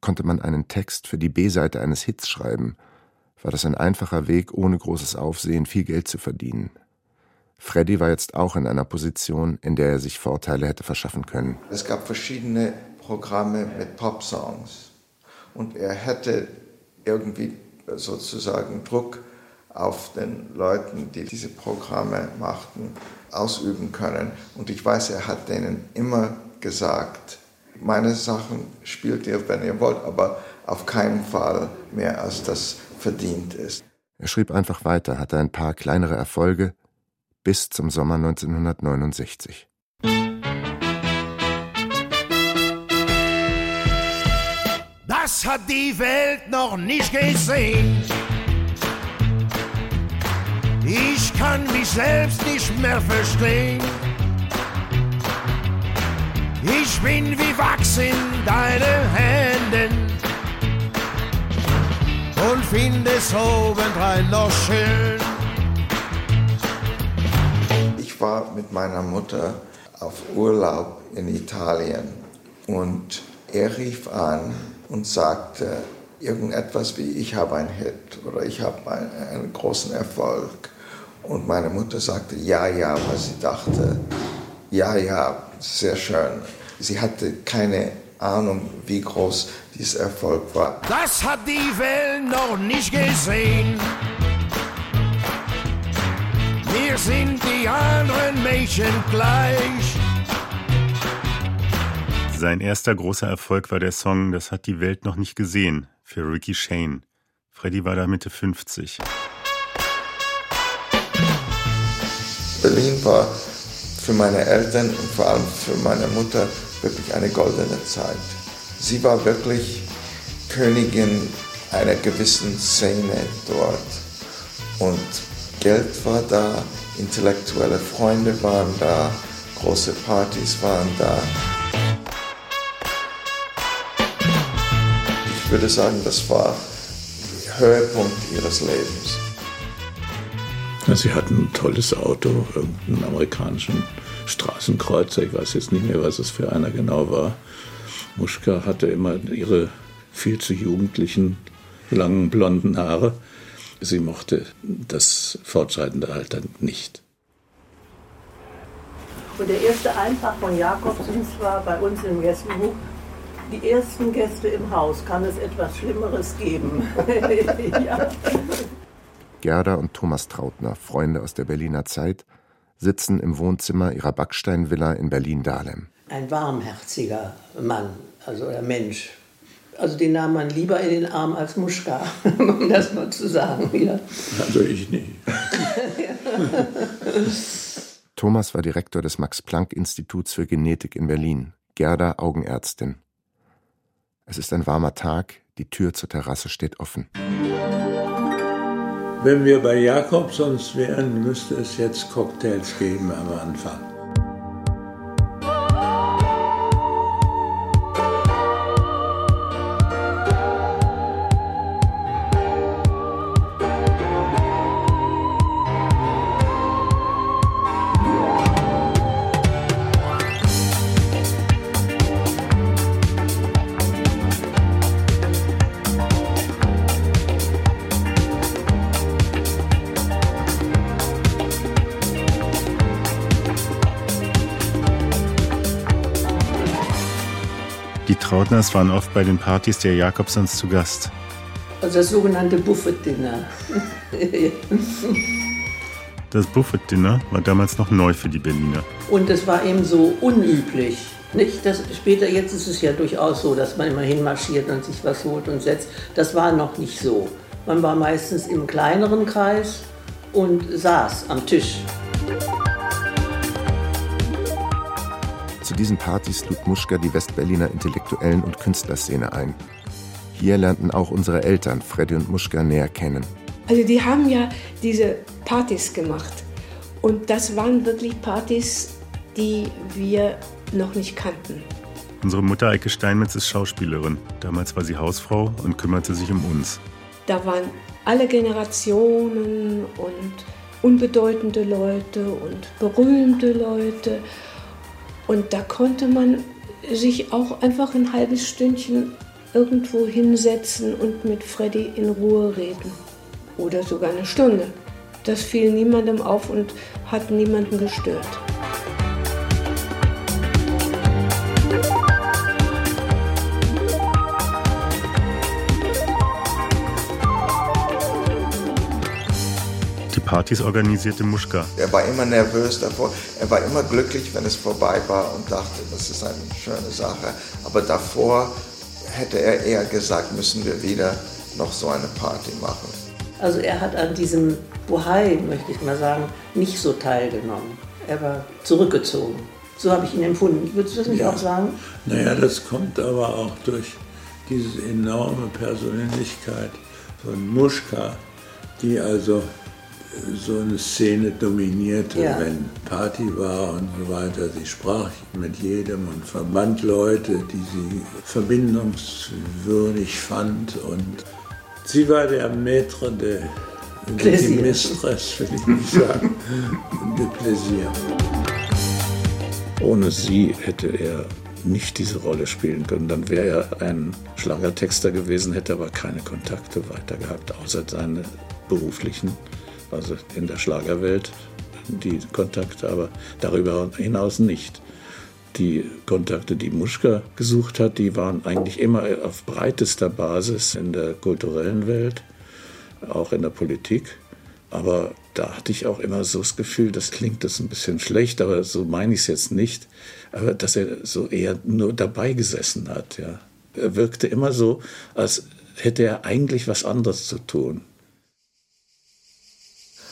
Konnte man einen Text für die B-Seite eines Hits schreiben, war das ein einfacher Weg, ohne großes Aufsehen viel Geld zu verdienen. Freddy war jetzt auch in einer Position, in der er sich Vorteile hätte verschaffen können. Es gab verschiedene Programme mit Pop-Songs und er hätte irgendwie sozusagen Druck auf den Leuten, die diese Programme machten, ausüben können. Und ich weiß, er hat denen immer gesagt, meine Sachen spielt ihr, wenn ihr wollt, aber auf keinen Fall mehr, als das verdient ist. Er schrieb einfach weiter, hatte ein paar kleinere Erfolge bis zum Sommer 1969. Das hat die Welt noch nicht gesehen. Ich kann mich selbst nicht mehr verstehen. Ich bin wie Wachs in deinen Händen und finde es obendrein noch schön. Ich war mit meiner Mutter auf Urlaub in Italien und er rief an und sagte irgendetwas wie ich habe einen Hit oder ich habe einen, einen großen Erfolg. Und meine Mutter sagte ja, ja, weil sie dachte, ja, ja, sehr schön. Sie hatte keine Ahnung, wie groß dieser Erfolg war. Das hat die Welt noch nicht gesehen. Wir sind die anderen Mädchen gleich. Sein erster großer Erfolg war der Song Das hat die Welt noch nicht gesehen für Ricky Shane. Freddy war da Mitte 50. Berlin war für meine Eltern und vor allem für meine Mutter wirklich eine goldene Zeit. Sie war wirklich Königin einer gewissen Szene dort. Und Geld war da, intellektuelle Freunde waren da, große Partys waren da. Würde sagen, das war der Höhepunkt ihres Lebens. Sie hatten ein tolles Auto, irgendeinen amerikanischen Straßenkreuzer, ich weiß jetzt nicht mehr, was es für einer genau war. Muschka hatte immer ihre viel zu jugendlichen, langen, blonden Haare. Sie mochte das fortschreitende Alter nicht. Und der erste Eintrag von Jakobsens war bei uns im Gästebuch, die ersten Gäste im Haus, kann es etwas Schlimmeres geben? [laughs] ja. Gerda und Thomas Trautner, Freunde aus der Berliner Zeit, sitzen im Wohnzimmer ihrer Backsteinvilla in Berlin-Dahlem. Ein warmherziger Mann, also ein Mensch. Also den nahm man lieber in den Arm als Muschka, [laughs] um das mal zu sagen. Ja. Also ich nicht. Thomas war Direktor des Max-Planck-Instituts für Genetik in Berlin, Gerda Augenärztin. Es ist ein warmer Tag, die Tür zur Terrasse steht offen. Wenn wir bei Jakobsons wären, müsste es jetzt Cocktails geben am Anfang. Trautners waren oft bei den Partys der Jakobsons zu Gast. Also das sogenannte Buffet-Dinner. Das Buffet-Dinner war damals noch neu für die Berliner. Und es war eben so unüblich. Nicht, dass später, jetzt ist es ja durchaus so, dass man immer hinmarschiert und sich was holt und setzt. Das war noch nicht so. Man war meistens im kleineren Kreis und saß am Tisch. Zu diesen Partys lud Muschka die Westberliner Intellektuellen und Künstlerszene ein. Hier lernten auch unsere Eltern Freddy und Muschka näher kennen. Also die haben ja diese Partys gemacht. Und das waren wirklich Partys, die wir noch nicht kannten. Unsere Mutter Eike Steinmetz ist Schauspielerin. Damals war sie Hausfrau und kümmerte sich um uns. Da waren alle Generationen und unbedeutende Leute und berühmte Leute. Und da konnte man sich auch einfach ein halbes Stündchen irgendwo hinsetzen und mit Freddy in Ruhe reden. Oder sogar eine Stunde. Das fiel niemandem auf und hat niemanden gestört. Partys organisierte Muschka. Er war immer nervös davor. Er war immer glücklich, wenn es vorbei war und dachte, das ist eine schöne Sache. Aber davor hätte er eher gesagt, müssen wir wieder noch so eine Party machen. Also er hat an diesem Bohai, möchte ich mal sagen, nicht so teilgenommen. Er war zurückgezogen. So habe ich ihn empfunden. Würdest du das nicht Ja. auch sagen? Naja, das kommt aber auch durch diese enorme Persönlichkeit von Muschka, die also so eine Szene dominierte, Ja. wenn Party war und so weiter. Sie sprach mit jedem und verband Leute, die sie verbindungswürdig fand. Und sie war der Maître de, de Plaisir. Mistress, will ich nicht sagen, de Plaisir. Ohne sie hätte er nicht diese Rolle spielen können. Dann wäre er ein Schlagertexter gewesen, hätte aber keine Kontakte weiter gehabt, außer seine beruflichen also in der Schlagerwelt die Kontakte, aber darüber hinaus nicht. Die Kontakte, die Muschka gesucht hat, die waren eigentlich immer auf breitester Basis in der kulturellen Welt, auch in der Politik. Aber da hatte ich auch immer so das Gefühl, das klingt das ein bisschen schlecht, aber so meine ich es jetzt nicht, aber dass er so eher nur dabei gesessen hat. Ja. Er wirkte immer so, als hätte er eigentlich was anderes zu tun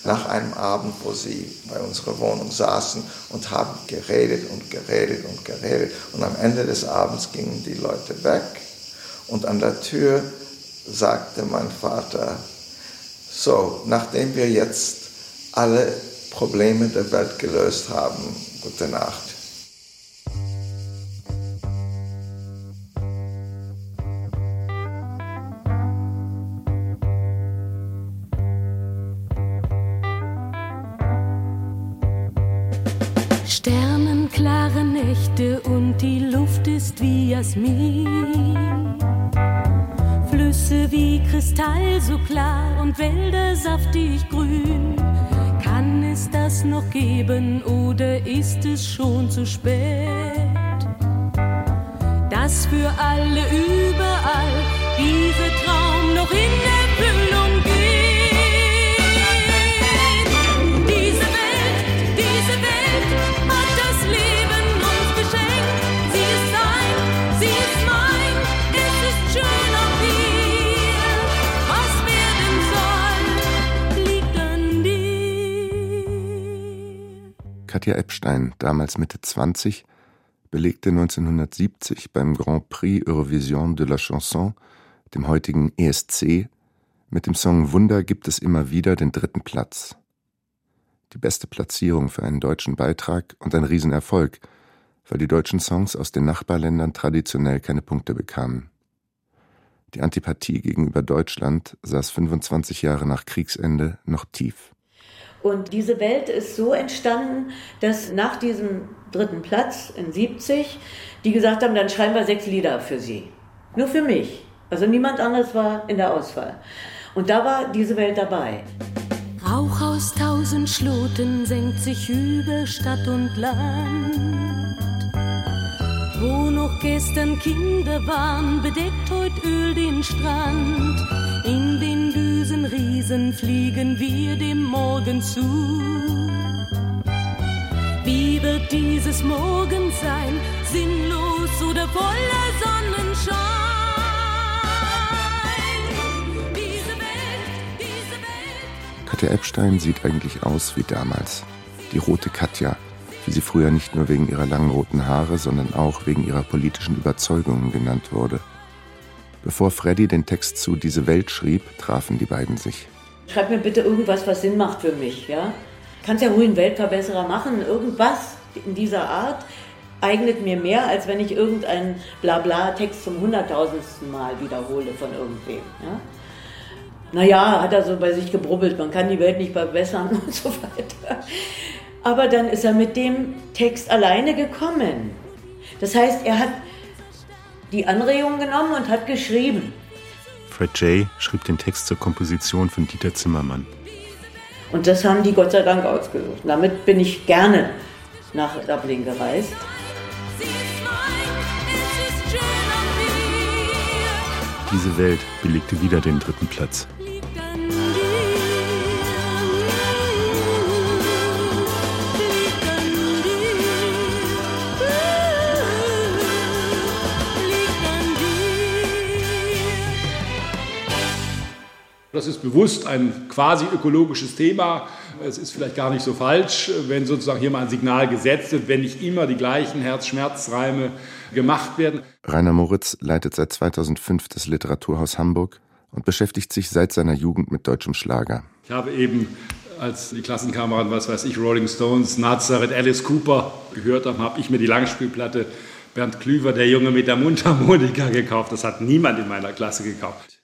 nach einem Abend, wo sie bei unserer Wohnung saßen und haben geredet und geredet und geredet. Und am Ende des Abends gingen die Leute weg und an der Tür sagte mein Vater, so, nachdem wir jetzt alle Probleme der Welt gelöst haben, gute Nacht. Flüsse wie Kristall so klar und Wälder saftig grün. Kann es das noch geben oder ist es schon zu spät? Dass für alle überall dieser Traum noch in Katja Epstein, damals Mitte 20, belegte 1970 beim Grand Prix Eurovision de la Chanson, dem heutigen ESC, mit dem Song Wunder gibt es immer wieder den dritten Platz. Die beste Platzierung für einen deutschen Beitrag und ein Riesenerfolg, weil die deutschen Songs aus den Nachbarländern traditionell keine Punkte bekamen. Die Antipathie gegenüber Deutschland saß 25 Jahre nach Kriegsende noch tief. Und diese Welt ist so entstanden, dass nach diesem dritten Platz in 70 die gesagt haben, dann schreiben wir sechs Lieder für sie. Nur für mich. Also niemand anders war in der Auswahl. Und da war diese Welt dabei. Rauch aus tausend Schloten senkt sich über Stadt und Land. Wo noch gestern Kinder waren, bedeckt heut Öl den Strand. In den bösen Riesen fliegen wir dem Morgen zu. Wie wird dieses Morgen sein, sinnlos oder voller Sonnenschein? Diese Welt, diese Welt. Katja Epstein sieht eigentlich aus wie damals. Die rote Katja, wie sie früher nicht nur wegen ihrer langen roten Haare, sondern auch wegen ihrer politischen Überzeugungen genannt wurde. Bevor Freddy den Text zu Diese Welt schrieb, trafen die beiden sich. Schreib mir bitte irgendwas, was Sinn macht für mich, ja? Kannst ja ruhig einen Weltverbesserer machen, irgendwas in dieser Art eignet mir mehr, als wenn ich irgendeinen Blabla-Text zum hunderttausendsten Mal wiederhole von irgendwem. Ja? Naja, hat er so bei sich gebrubbelt, man kann die Welt nicht verbessern [laughs] und so weiter. Aber dann ist er mit dem Text alleine gekommen. Das heißt, er hat die Anregung genommen und hat geschrieben. Fred J. schrieb den Text zur Komposition von Dieter Zimmermann. Und das haben die Gott sei Dank ausgesucht. Damit bin ich gerne nach Dublin gereist. Diese Welt belegte wieder den dritten Platz. Das ist bewusst ein quasi ökologisches Thema. Es ist vielleicht gar nicht so falsch, wenn sozusagen hier mal ein Signal gesetzt wird, wenn nicht immer die gleichen Herz-Schmerz-Reime gemacht werden. Rainer Moritz leitet seit 2005 das Literaturhaus Hamburg und beschäftigt sich seit seiner Jugend mit deutschem Schlager. Ich habe eben, als die Klassenkameraden, was weiß ich, Rolling Stones, Nazareth, Alice Cooper gehört haben, habe ich mir die Langspielplatte Bernd Klüver, der Junge mit der Mundharmonika, gekauft. Das hat niemand in meiner Klasse gekauft.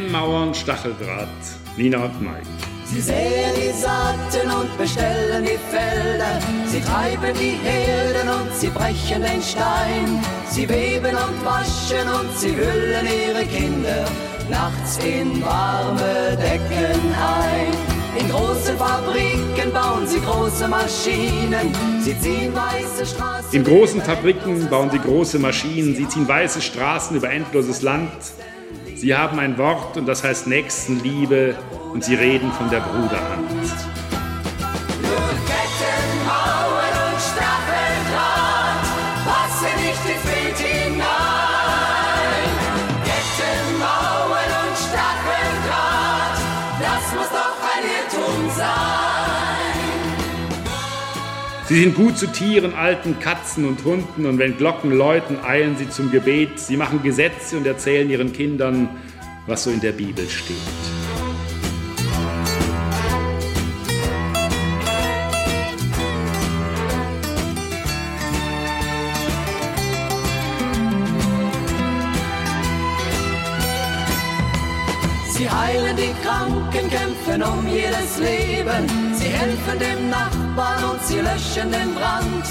Kettenmauern, Stacheldraht. Nina und Mike. Sie sehen die Saaten und bestellen die Felder. Sie Sie treiben die Herden und sie brechen den Stein. Sie weben und waschen und sie hüllen ihre Kinder nachts in warme Decken ein. In großen Fabriken bauen sie große Maschinen. Sie ziehen weiße Straßen. In großen Fabriken bauen sie große Maschinen. Sie ziehen weiße Straßen über endloses Land. Sie haben ein Wort und das heißt Nächstenliebe und sie reden von der Bruderhand. Sie sind gut zu Tieren, alten Katzen und Hunden und wenn Glocken läuten, eilen sie zum Gebet. Sie machen Gesetze und erzählen ihren Kindern, was so in der Bibel steht. Die Kranken, kämpfen um jedes Leben. Sie helfen dem Nachbarn und sie löschen den Brand.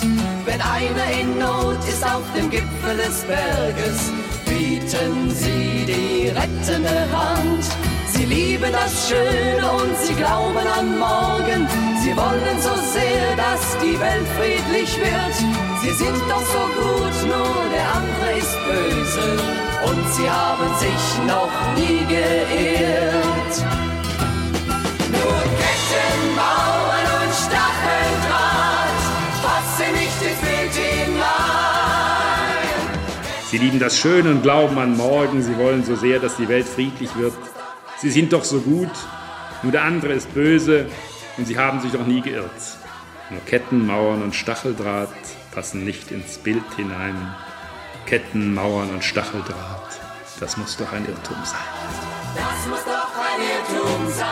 Wenn einer in Not ist auf dem Gipfel des Berges, bieten sie die rettende Hand. Sie lieben das Schöne und sie glauben an morgen. Sie wollen so sehr, dass die Welt friedlich wird. Sie sind doch so gut, nur der andere ist böse. Und sie haben sich noch nie geirrt. Nur Ketten, Mauern und Stacheldraht passen nicht ins Bild hinein. Sie lieben das Schöne und glauben an morgen. Sie wollen so sehr, dass die Welt friedlich wird. Sie sind doch so gut, nur der andere ist böse und sie haben sich doch nie geirrt. Nur Ketten, Mauern und Stacheldraht passen nicht ins Bild hinein. Ketten, Mauern und Stacheldraht, das muss doch ein Irrtum sein. Das muss doch ein Irrtum sein.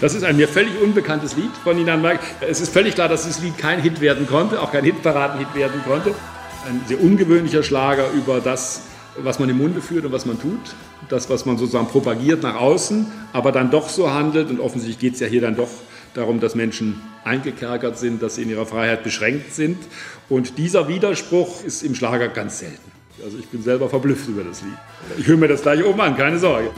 Das ist ein mir völlig unbekanntes Lied von Nina Mark. Es ist völlig klar, dass dieses Lied kein Hit werden konnte, auch kein Hitparaden-Hit werden konnte. Ein sehr ungewöhnlicher Schlager über das, was man im Munde führt und was man tut. Das, was man sozusagen propagiert nach außen, aber dann doch so handelt. Und offensichtlich geht es ja hier dann doch darum, dass Menschen eingekerkert sind, dass sie in ihrer Freiheit beschränkt sind. Und dieser Widerspruch ist im Schlager ganz selten. Also ich bin selber verblüfft über das Lied. Ich höre mir das gleich oben an, keine Sorge.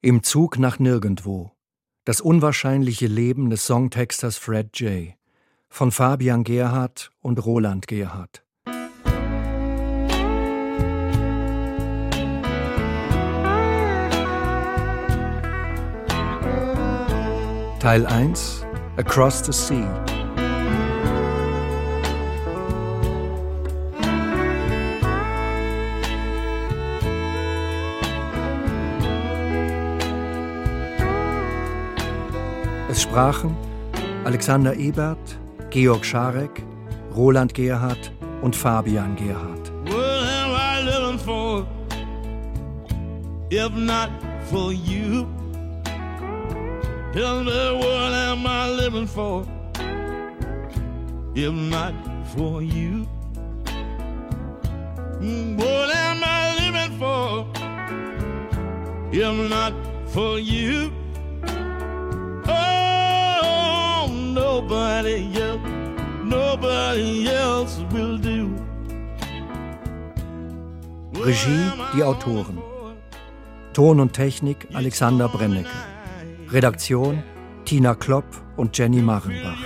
Im Zug nach nirgendwo. Das unwahrscheinliche Leben des Songtexters Fred J. von Fabian Gerhardt und Roland Gerhardt. Teil 1 Across the Sea Es sprachen Alexander Ebert, Georg Scharek, Roland Gerhardt und Fabian for if not for you? Tell me what am I living for if not for you? What am I living for if not for you? Nobody else, nobody else will do. Regie die Autoren. Ton und Technik Alexander Brennecke. Redaktion Tina Klopp und Jenny Marenbach.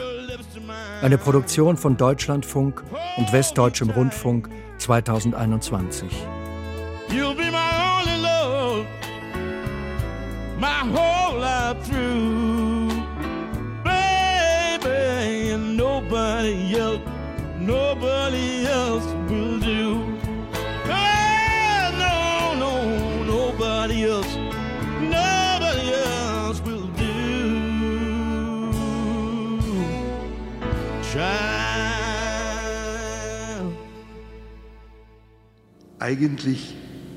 Eine Produktion von Deutschlandfunk und Westdeutschem Rundfunk 2021. You'll be my only love, my whole life through. Nobody else, nobody else will do. Oh, no, no, nobody else, nobody else will do. Child. Eigentlich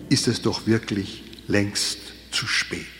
ist es doch wirklich längst zu spät.